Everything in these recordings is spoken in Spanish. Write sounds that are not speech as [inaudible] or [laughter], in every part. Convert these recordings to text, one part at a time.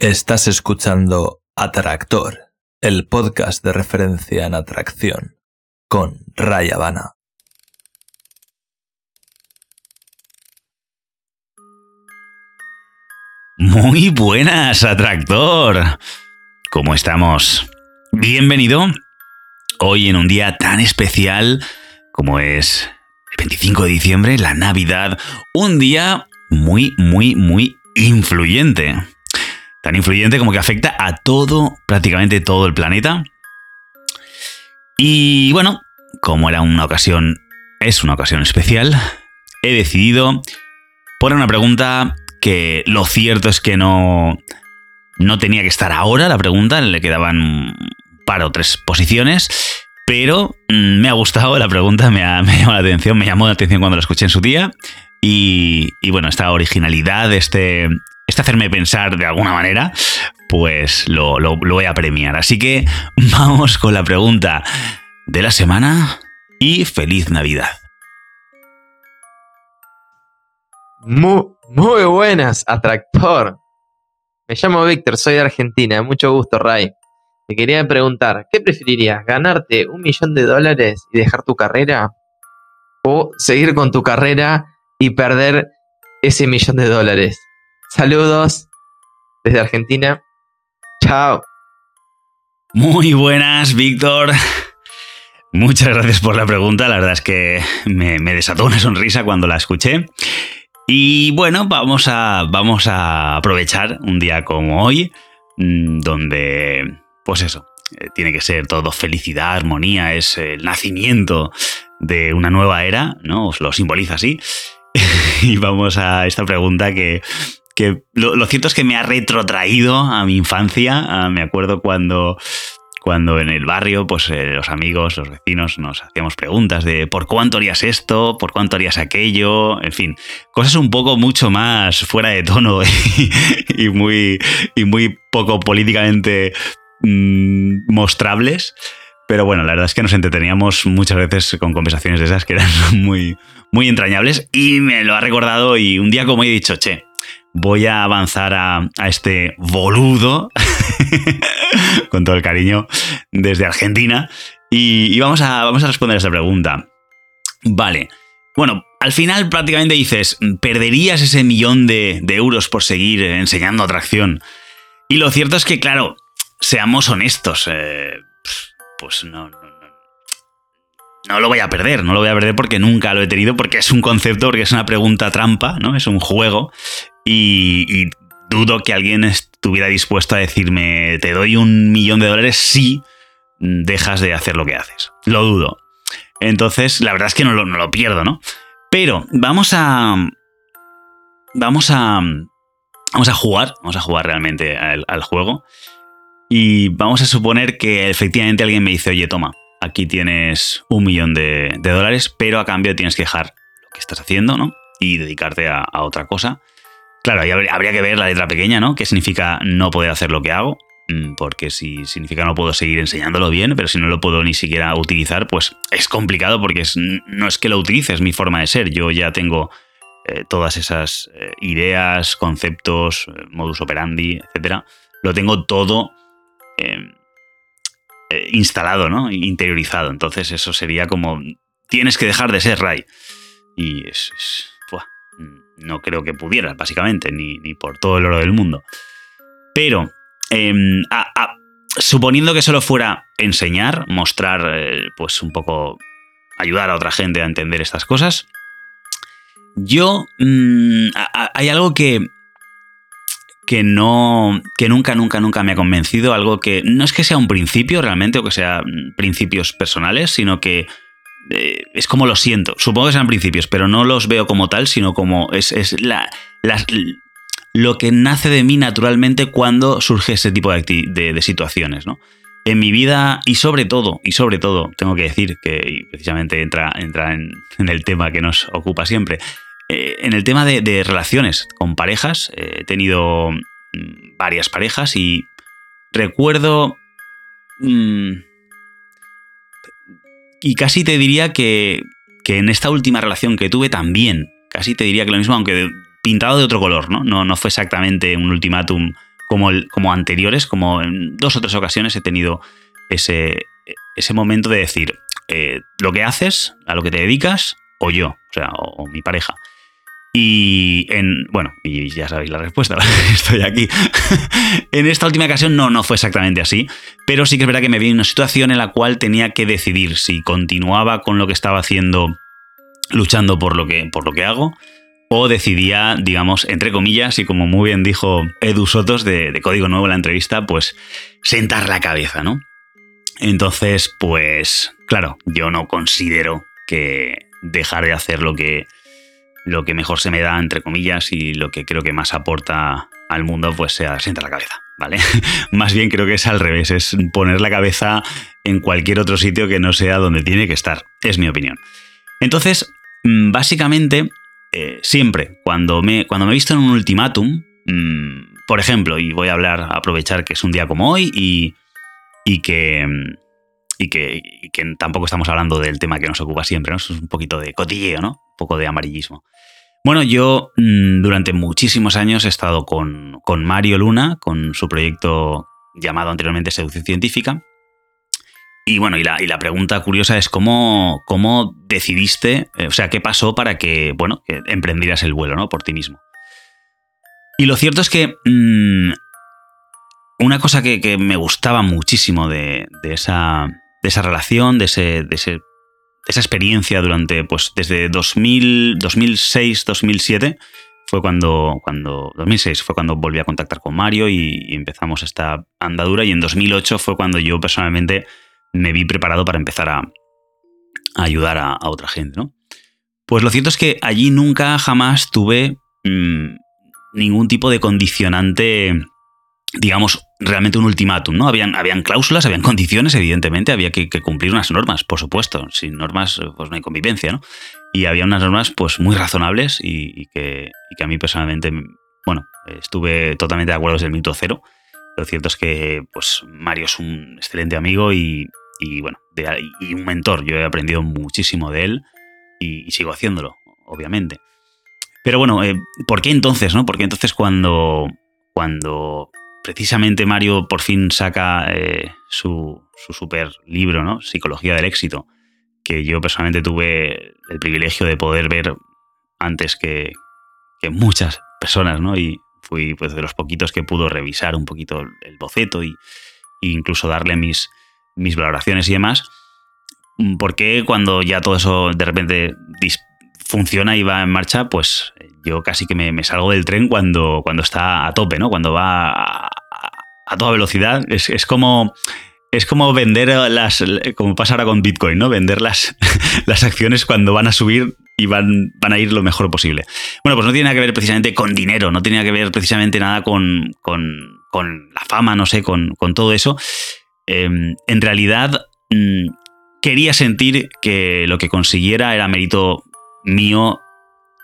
Estás escuchando Atractor, el podcast de referencia en atracción, con Ray Habana. Muy buenas, Atractor. ¿Cómo estamos? Bienvenido hoy en un día tan especial como es el 25 de diciembre, la Navidad, un día muy, muy, muy influyente tan influyente como que afecta a todo, prácticamente todo el planeta. Y bueno, como era una ocasión, es una ocasión especial, he decidido poner una pregunta que lo cierto es que no, no tenía que estar ahora la pregunta, le quedaban un par o tres posiciones, pero mm, me ha gustado la pregunta, me ha, [laughs] llamado la atención, me llamó la atención cuando la escuché en su día. Y bueno, esta originalidad, este, hacerme pensar de alguna manera, pues lo, voy a premiar. Así que [laughs] vamos con la pregunta de la semana y feliz Navidad. Muy, muy buenas, atractor. Me llamo Víctor, soy de Argentina. Mucho gusto, Ray. Te quería preguntar, ¿qué preferirías? ¿Ganarte un millón de dólares y dejar tu carrera? ¿O seguir con tu carrera y perder ese millón de dólares? Saludos desde Argentina. Chao. Muy buenas, Víctor. Muchas gracias por la pregunta. La verdad es que me, desató una sonrisa cuando la escuché. Y bueno, vamos a, vamos a aprovechar un día como hoy, mm, donde, pues eso, eh, tiene que ser todo felicidad, armonía, es el nacimiento de una nueva era, ¿no? Os lo simboliza así. [laughs] y vamos a esta pregunta que que lo, cierto es que me ha retrotraído a mi infancia. me acuerdo cuando, cuando en el barrio, pues eh, los amigos, los vecinos nos hacíamos preguntas de por cuánto harías esto, por cuánto harías aquello, en fin, cosas un poco mucho más fuera de tono [laughs] y, muy, y muy poco políticamente mm, mostrables. Pero bueno, la verdad es que nos entreteníamos muchas veces con conversaciones de esas que eran [laughs] muy, muy entrañables y me lo ha recordado y un día como he dicho, che, voy a avanzar a, este boludo, [laughs] con todo el cariño, desde Argentina, y, vamos, a, vamos a responder a esa pregunta. Vale, bueno, al final prácticamente dices, ¿perderías ese millón de, euros por seguir enseñando atracción? Y lo cierto es que, claro, seamos honestos, eh, pues no, no lo voy a perder, no lo voy a perder porque nunca lo he tenido, porque es un concepto, porque es una pregunta trampa, ¿no? Es un juego. Y, dudo que alguien estuviera dispuesto a decirme, te doy un millón de dólares si dejas de hacer lo que haces. Lo dudo. Entonces, la verdad es que no lo, pierdo, ¿no? Pero vamos a. Vamos a. Vamos a jugar. Vamos a jugar realmente al, juego. Y vamos a suponer que efectivamente alguien me dice, oye, toma, aquí tienes un millón de, dólares, pero a cambio tienes que dejar lo que estás haciendo, ¿no? Y dedicarte a, otra cosa. Claro, habría, que ver la letra pequeña, ¿no? ¿Qué significa no poder hacer lo que hago? Mm, porque si significa no puedo seguir enseñándolo bien, pero si no lo puedo ni siquiera utilizar, pues es complicado porque no es que lo utilices, es mi forma de ser. Yo ya tengo eh, todas esas eh, ideas, conceptos, eh, modus operandi, etcétera. Lo tengo todo em, instalado, ¿no? Interiorizado. Entonces eso sería como, tienes que dejar de ser Ray. Y es, no creo que pudieras, básicamente, ni, por todo el oro del mundo. Pero, em, suponiendo que solo fuera enseñar, mostrar, eh, pues un poco, ayudar a otra gente a entender estas cosas, yo, mm, hay algo que, que no. que nunca, nunca, nunca me ha convencido. Algo que no es que sea un principio realmente o que sea principios personales, sino que eh, es como lo siento. Supongo que sean principios, pero no los veo como tal, sino como es, la, lo que nace de mí naturalmente cuando surge ese tipo de, situaciones, ¿no? En mi vida, y sobre todo, y sobre todo, tengo que decir que precisamente entra, entra en el tema que nos ocupa siempre, eh, en el tema de, relaciones con parejas, eh, he tenido mm, varias parejas y recuerdo... Mm, y casi te diría que, que, en esta última relación que tuve también, casi te diría que lo mismo, aunque pintado de otro color, ¿no? No, no fue exactamente un ultimátum como, como anteriores, como en dos o tres ocasiones he tenido ese, ese momento de decir eh, lo que haces, a lo que te dedicas, o yo, o sea, o, mi pareja. Y en, bueno, y ya sabéis la respuesta, [laughs] estoy aquí. [laughs] en esta última ocasión no, no fue exactamente así, pero sí que es verdad que me vi en una situación en la cual tenía que decidir si continuaba con lo que estaba haciendo, luchando por lo que, por lo que hago, o decidía, digamos, entre comillas, y como muy bien dijo Edu Sotos de, de Código Nuevo en la entrevista, pues sentar la cabeza, ¿no? Entonces, pues, claro, yo no considero que dejar de hacer lo que, lo que mejor se me da, entre comillas, y lo que creo que más aporta al mundo, pues sea sentar la cabeza, ¿vale? [laughs] más bien creo que es al revés, es poner la cabeza en cualquier otro sitio que no sea donde tiene que estar, es mi opinión. Entonces, mm, básicamente, eh, siempre, cuando me, cuando me he visto en un ultimátum, mm, por ejemplo, y voy a hablar, aprovechar que es un día como hoy y, y que, y que, tampoco estamos hablando del tema que nos ocupa siempre, ¿no? es un poquito de cotilleo, ¿no? Poco de amarillismo. Bueno, yo mm, durante muchísimos años he estado con, con Mario Luna, con su proyecto llamado anteriormente Seducción Científica, y bueno, y la, y la, pregunta curiosa es cómo, cómo decidiste, eh, o sea, qué pasó para que, bueno, que emprendieras el vuelo, ¿no? Por ti mismo. Y lo cierto es que mm, una cosa que, me gustaba muchísimo de, esa, de esa relación, de, ese, de, ese, esa experiencia durante, pues desde 2000, 2006, 2007, fue cuando, cuando, 2006 fue cuando volví a contactar con Mario y empezamos esta andadura y en 2008 fue cuando yo personalmente me vi preparado para empezar a, ayudar a, otra gente, ¿no? Pues lo cierto es que allí nunca jamás tuve mm, ningún tipo de condicionante, digamos, realmente un ultimátum, ¿no? Habían, habían cláusulas, habían [laughs] condiciones, evidentemente, había que, cumplir unas normas, por supuesto. Sin normas, pues no hay convivencia, ¿no? Y había unas normas, pues, muy razonables y, que, y que a mí personalmente, bueno, estuve totalmente de acuerdo desde el minuto cero. Lo cierto es que, pues, Mario es un excelente amigo y, y bueno, y un mentor. Yo he aprendido muchísimo de él y, sigo haciéndolo, obviamente. Pero bueno, eh, ¿por qué entonces, no? Porque entonces cuando, cuando precisamente Mario por fin saca eh, su, su, super libro, ¿no? Psicología del éxito, que yo personalmente tuve el privilegio de poder ver antes que, muchas personas, ¿no? Y fui pues, de los poquitos que pudo revisar un poquito el boceto y, e incluso darle mis, mis valoraciones y demás, mm, porque cuando ya todo eso de repente funciona y va en marcha, pues yo casi que me, salgo del tren cuando, cuando está a tope, ¿no? Cuando va toda velocidad. Es, como. Es como vender las. Como pasa ahora con Bitcoin, ¿no? Vender las, [laughs] las acciones cuando van a subir y van, van a ir lo mejor posible. Bueno, pues no tiene nada que ver precisamente con dinero, no tiene que ver precisamente nada con, con, con la fama, no sé, con, con todo eso, Em, en realidad mm, quería sentir que lo que consiguiera era mérito mío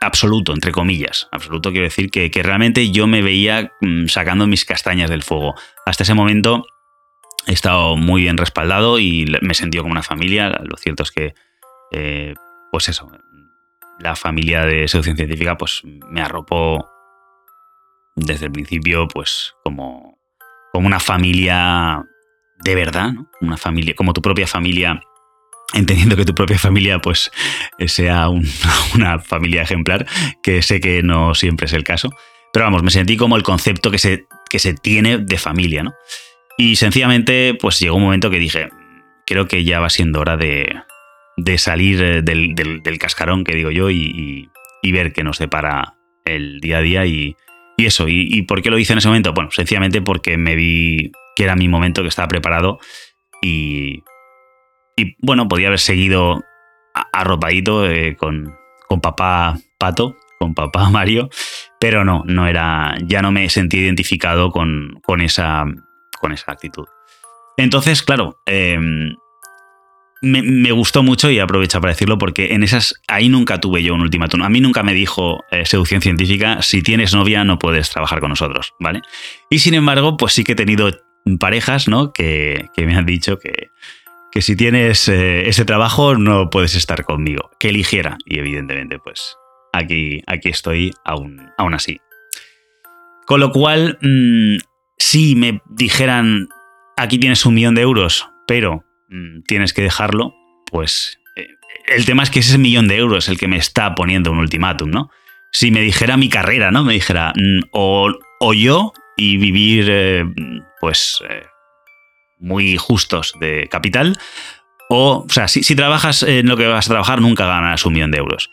absoluto, entre comillas. Absoluto quiero decir que, realmente yo me veía mm, sacando mis castañas del fuego. Hasta ese momento he estado muy bien respaldado y me sentí como una familia. Lo cierto es que, eh, pues eso, la familia de seducción científica pues me arropó desde el principio pues como, como una familia de verdad, ¿no? Una familia, como tu propia familia, entendiendo que tu propia familia pues sea [laughs] una familia ejemplar, que sé que no siempre es el caso. Pero vamos, me sentí como el concepto que se, que se tiene de familia, ¿no? Y sencillamente, pues llegó un momento que dije, creo que ya va siendo hora de, de salir eh, del, del, cascarón, que digo yo, y, y, ver qué nos depara el día a día y, y eso. Y, ¿Y por qué lo hice en ese momento? Bueno, sencillamente porque me vi que era mi momento, que estaba preparado y, y bueno, podía haber seguido arropadito eh, con, con papá Pato, con papá [laughs] Mario, pero no, no era, ya no me sentí identificado con, con, esa, con esa actitud. Entonces, claro, em, me, gustó mucho y aprovecho para decirlo porque en esas, ahí nunca tuve yo un ultimátum. A mí nunca me dijo eh, seducción científica, si tienes novia no puedes trabajar con nosotros, ¿vale? Y sin embargo, pues sí que he tenido parejas, ¿no? Que, me han dicho que, que si tienes eh, ese trabajo no puedes estar conmigo, que eligiera. Y evidentemente, pues aquí, aquí estoy aún, aún así. Con lo cual, mm, si me dijeran, aquí tienes un millón de euros, pero mm, tienes que dejarlo, pues eh, el tema es que ese millón de euros es el que me está poniendo un ultimátum, ¿no? Si me dijera mi carrera, ¿no? Me dijera, mm, o, yo y vivir, eh, pues, muy justos de capital, o, o sea, si, si, trabajas en lo que vas a trabajar, nunca ganas un millón de euros.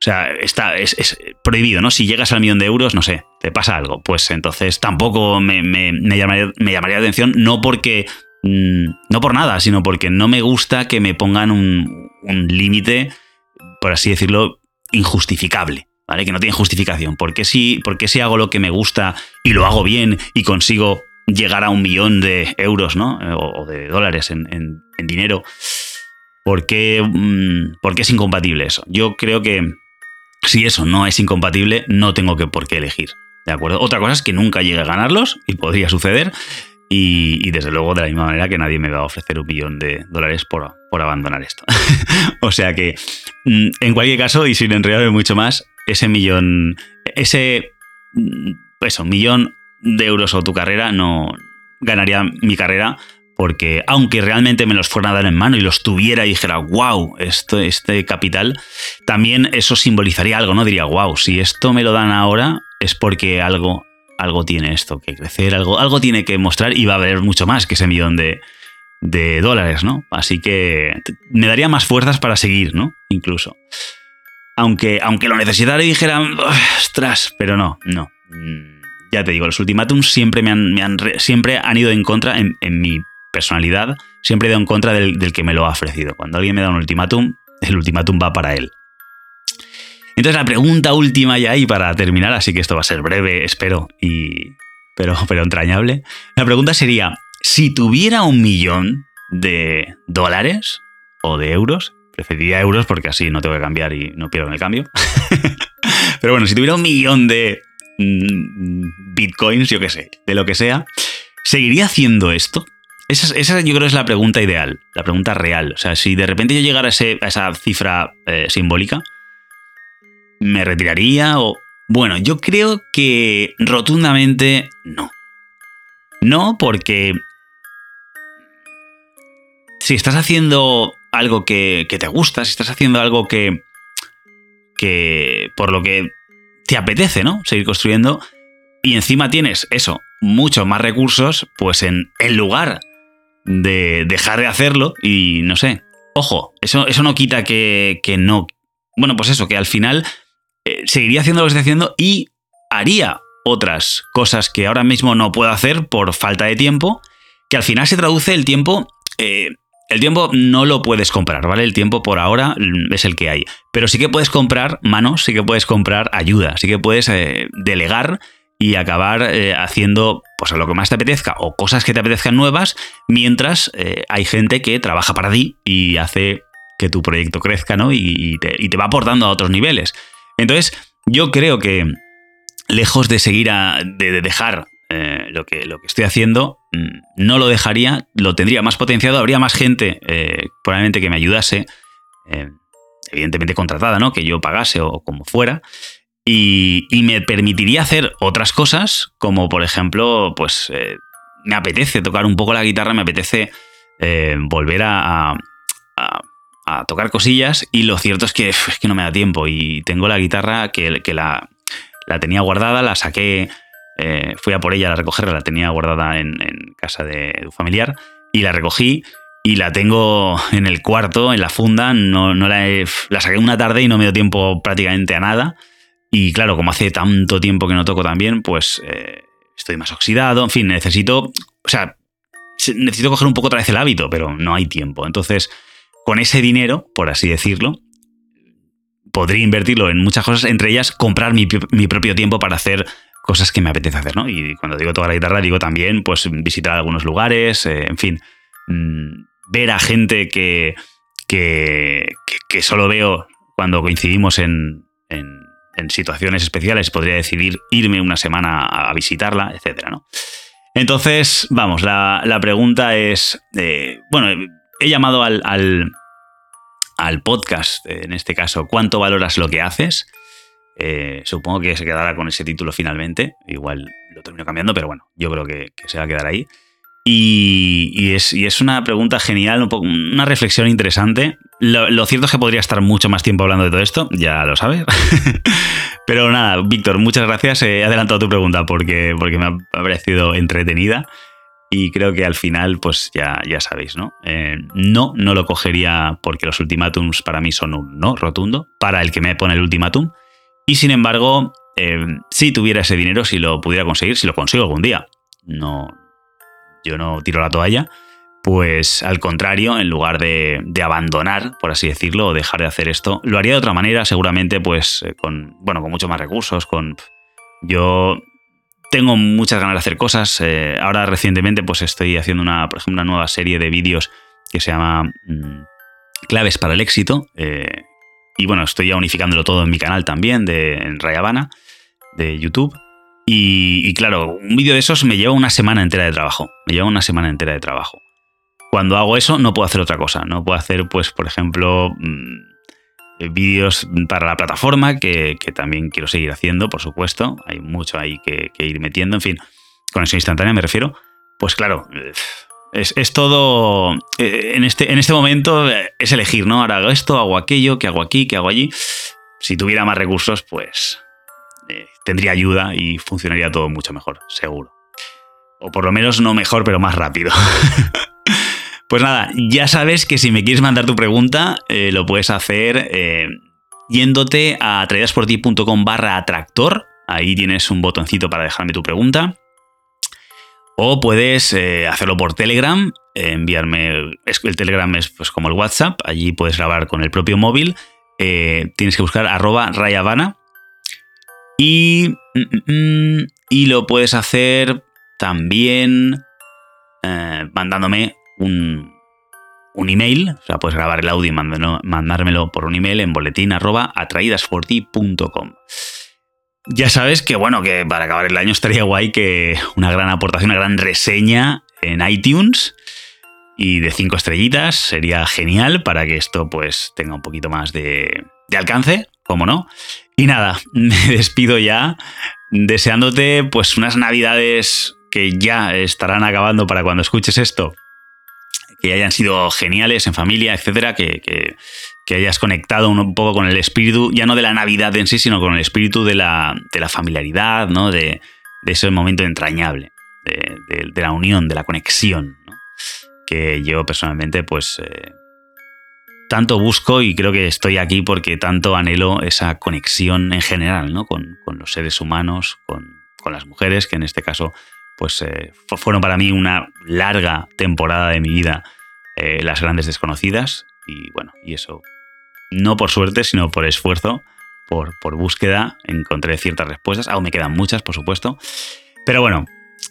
O sea, está, es, prohibido, ¿no? Si llegas al millón de euros, no sé, te pasa algo. Pues entonces tampoco me, llamaría, la atención, no porque. Mm, no por nada, sino porque no me gusta que me pongan un, límite, por así decirlo, injustificable. ¿Vale? Que no tiene justificación. ¿Por qué, si, si hago lo que me gusta y lo hago bien y consigo llegar a un millón de euros, ¿no? O, de dólares en, dinero. ¿Por qué, mm, ¿Por qué es incompatible eso? Yo creo que si eso no es incompatible, no tengo que por qué elegir. ¿De acuerdo? Otra cosa es que nunca llegue a ganarlos, y podría suceder. Y, desde luego, de la misma manera que nadie me va a ofrecer un millón de dólares por, por abandonar esto. [laughs] o sea que, mm, en cualquier caso, y sin enredarme mucho más, ese millón, ese, mm, eso, millón de euros o tu carrera no ganaría mi carrera porque aunque realmente me los fuera a dar en mano y los tuviera y dijera, wow, esto, este capital, también eso simbolizaría algo, ¿no? Diría, wow, si esto me lo dan ahora es porque algo, algo tiene esto que crecer, algo, algo tiene que mostrar y va a haber mucho más que ese millón de, de dólares, ¿no? Así que me daría más fuerzas para seguir, ¿no? Incluso. Aunque, aunque lo necesitara y dijera, ostras, pero no, no. Ya te digo, los ultimátums siempre me han, siempre han ido en contra en, mi personalidad, siempre he ido en contra del, que me lo ha ofrecido. Cuando alguien me da un ultimátum, el ultimátum va para él. Entonces la pregunta última ya y para terminar, así que esto va a ser breve, espero, y, pero, pero entrañable. La pregunta sería, si tuviera un millón de dólares o de euros, preferiría euros porque así no tengo que cambiar y no pierdo en el cambio. [laughs] pero bueno, si tuviera un millón de bitcoins, yo qué sé, de lo que sea, ¿seguiría haciendo esto? Esa, yo creo es la pregunta ideal, la pregunta real. O sea, si de repente yo llegara a, esa cifra eh, simbólica, ¿me retiraría o...? Bueno, yo creo que rotundamente no. No, porque si estás haciendo algo que, que, te gusta, si estás haciendo algo que, que por lo que te apetece, ¿no? Seguir construyendo, y encima tienes eso, muchos más recursos, pues en el lugar de dejar de hacerlo y no sé. Ojo, eso, eso no quita que, no. Bueno, pues eso, que al final eh, seguiría haciendo lo que estoy haciendo y haría otras cosas que ahora mismo no puedo hacer por falta de tiempo, que al final se traduce el tiempo. Eh, el tiempo no lo puedes comprar, ¿vale? El tiempo por ahora es el que hay. Pero sí que puedes comprar manos, sí que puedes comprar ayuda, sí que puedes eh, delegar y acabar eh, haciendo pues lo que más te apetezca o cosas que te apetezcan nuevas, mientras eh, hay gente que trabaja para ti y hace que tu proyecto crezca, ¿no? Y, te, va aportando a otros niveles. Entonces, yo creo que lejos de seguir a, de, dejar eh, lo, que, lo que estoy haciendo, mm, no lo dejaría, lo tendría más potenciado, habría más gente probablemente que me ayudase, evidentemente contratada, ¿no? Que yo pagase o como fuera. Y, me permitiría hacer otras cosas, como por ejemplo, pues eh, me apetece tocar un poco la guitarra, me apetece eh, volver a, tocar cosillas y lo cierto es que, que no me da tiempo y tengo la guitarra que, que la, tenía guardada, la saqué, eh, fui a por ella a recogerla, la tenía guardada en, casa de, un familiar y la recogí y la tengo en el cuarto, en la funda, no, no la, la saqué una tarde y no me dio tiempo prácticamente a nada. Y claro, como hace tanto tiempo que no toco también, pues eh, estoy más oxidado. En fin, necesito. O sea, necesito coger un poco otra vez el hábito, pero no hay tiempo. Entonces, con ese dinero, por así decirlo, podría invertirlo en muchas cosas, entre ellas comprar mi, propio tiempo para hacer cosas que me apetece hacer, ¿no? Y cuando digo toda la guitarra, digo también, pues, visitar algunos lugares, eh, en fin, mm, ver a gente que, que, solo veo cuando coincidimos en, en situaciones especiales podría decidir irme una semana a visitarla, etcétera, ¿no? Entonces, vamos, la, pregunta es, eh, bueno, he llamado al, al, podcast, en este caso, ¿cuánto valoras lo que haces? Eh, supongo que se quedará con ese título finalmente. Igual lo termino cambiando, pero bueno, yo creo que, se va a quedar ahí. Y, es, una pregunta genial, una reflexión interesante. Lo, cierto es que podría estar mucho más tiempo hablando de todo esto, ya lo sabes. [laughs] pero nada, Víctor, muchas gracias. He adelantado tu pregunta porque, porque me ha parecido entretenida. Y creo que al final, pues ya, ya sabéis, ¿no? Eh, no, no lo cogería porque los ultimátums para mí son un no rotundo, para el que me pone el ultimátum. Y sin embargo, eh, si tuviera ese dinero, si lo pudiera conseguir, si lo consigo algún día, no, yo no tiro la toalla, pues al contrario, en lugar de, abandonar, por así decirlo, o dejar de hacer esto, lo haría de otra manera, seguramente, pues eh, con, bueno, con mucho más recursos, con... Yo tengo muchas ganas de hacer cosas. Eh, ahora recientemente pues estoy haciendo una, por ejemplo, una nueva serie de vídeos que se llama mm, Claves para el éxito. Eh, y bueno, estoy ya unificándolo todo en mi canal también, de, en Rayabana, de YouTube. Y, claro, un vídeo de esos me lleva una semana entera de trabajo. Me lleva una semana entera de trabajo. Cuando hago eso no puedo hacer otra cosa. No puedo hacer, pues, por ejemplo, mm, eh, vídeos para la plataforma, que, también quiero seguir haciendo, por supuesto. Hay mucho ahí que, ir metiendo. En fin, conexión instantánea me refiero. Pues claro, es, todo. Eh, en este, en este momento eh, es elegir, ¿no? Ahora hago esto, hago aquello, que hago aquí, que hago allí. Si tuviera más recursos, pues tendría ayuda y funcionaría todo mucho mejor, seguro. O por lo menos no mejor, pero más rápido. [laughs] Pues nada, ya sabes que si me quieres mandar tu pregunta, eh, lo puedes hacer eh, yéndote a traídasporti.com barra atractor. Ahí tienes un botoncito para dejarme tu pregunta. O puedes eh, hacerlo por Telegram, enviarme. El Telegram es pues, como el WhatsApp, allí puedes grabar con el propio móvil. tienes que buscar arroba rayavana. Y, mm, mm, mm, y lo puedes hacer también mandándome un, email, o sea, puedes grabar el audio y mandármelo por un email en boletín arroba. Ya sabes que, bueno, que para acabar el año estaría guay que una gran aportación, una gran reseña en iTunes y de cinco estrellitas sería genial para que esto pues tenga un poquito más de, de alcance, como no. Y nada, [laughs] me despido ya deseándote pues unas navidades que ya estarán acabando para cuando escuches esto, que hayan sido geniales en familia, etcétera, que, hayas conectado un poco con el espíritu, ya no de la Navidad en sí, sino con el espíritu de la, familiaridad, ¿no? de, ese momento entrañable, de, la unión, de la conexión, que yo personalmente, pues. Eh, tanto busco y creo que estoy aquí porque tanto anhelo esa conexión en general, ¿no? Con, los seres humanos, con, con las mujeres, que en este caso pues eh, fueron para mí una larga temporada de mi vida eh, las grandes desconocidas. Y bueno, y eso no por suerte, sino por esfuerzo, por, por búsqueda, encontré ciertas respuestas, aún me quedan muchas, por supuesto, pero bueno,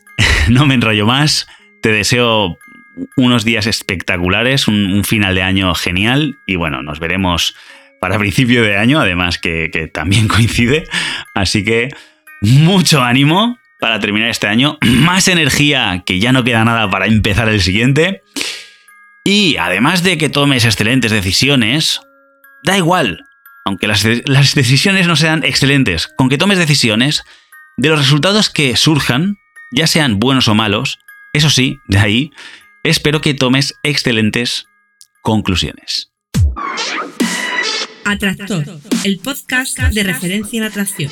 [laughs] no me enrollo más, te deseo unos días espectaculares, un, final de año genial. Y bueno, nos veremos para [laughs] principio de año, además que, que también coincide, así que mucho ánimo para terminar este año, [clears throat] más energía que ya no queda nada para empezar el siguiente. Y además de que tomes excelentes decisiones, da igual, aunque las, decisiones no sean excelentes, con que tomes decisiones, de los resultados que surjan, ya sean buenos o malos, eso sí, de ahí, espero que tomes excelentes conclusiones. Atractor, el podcast de referencia en atracción.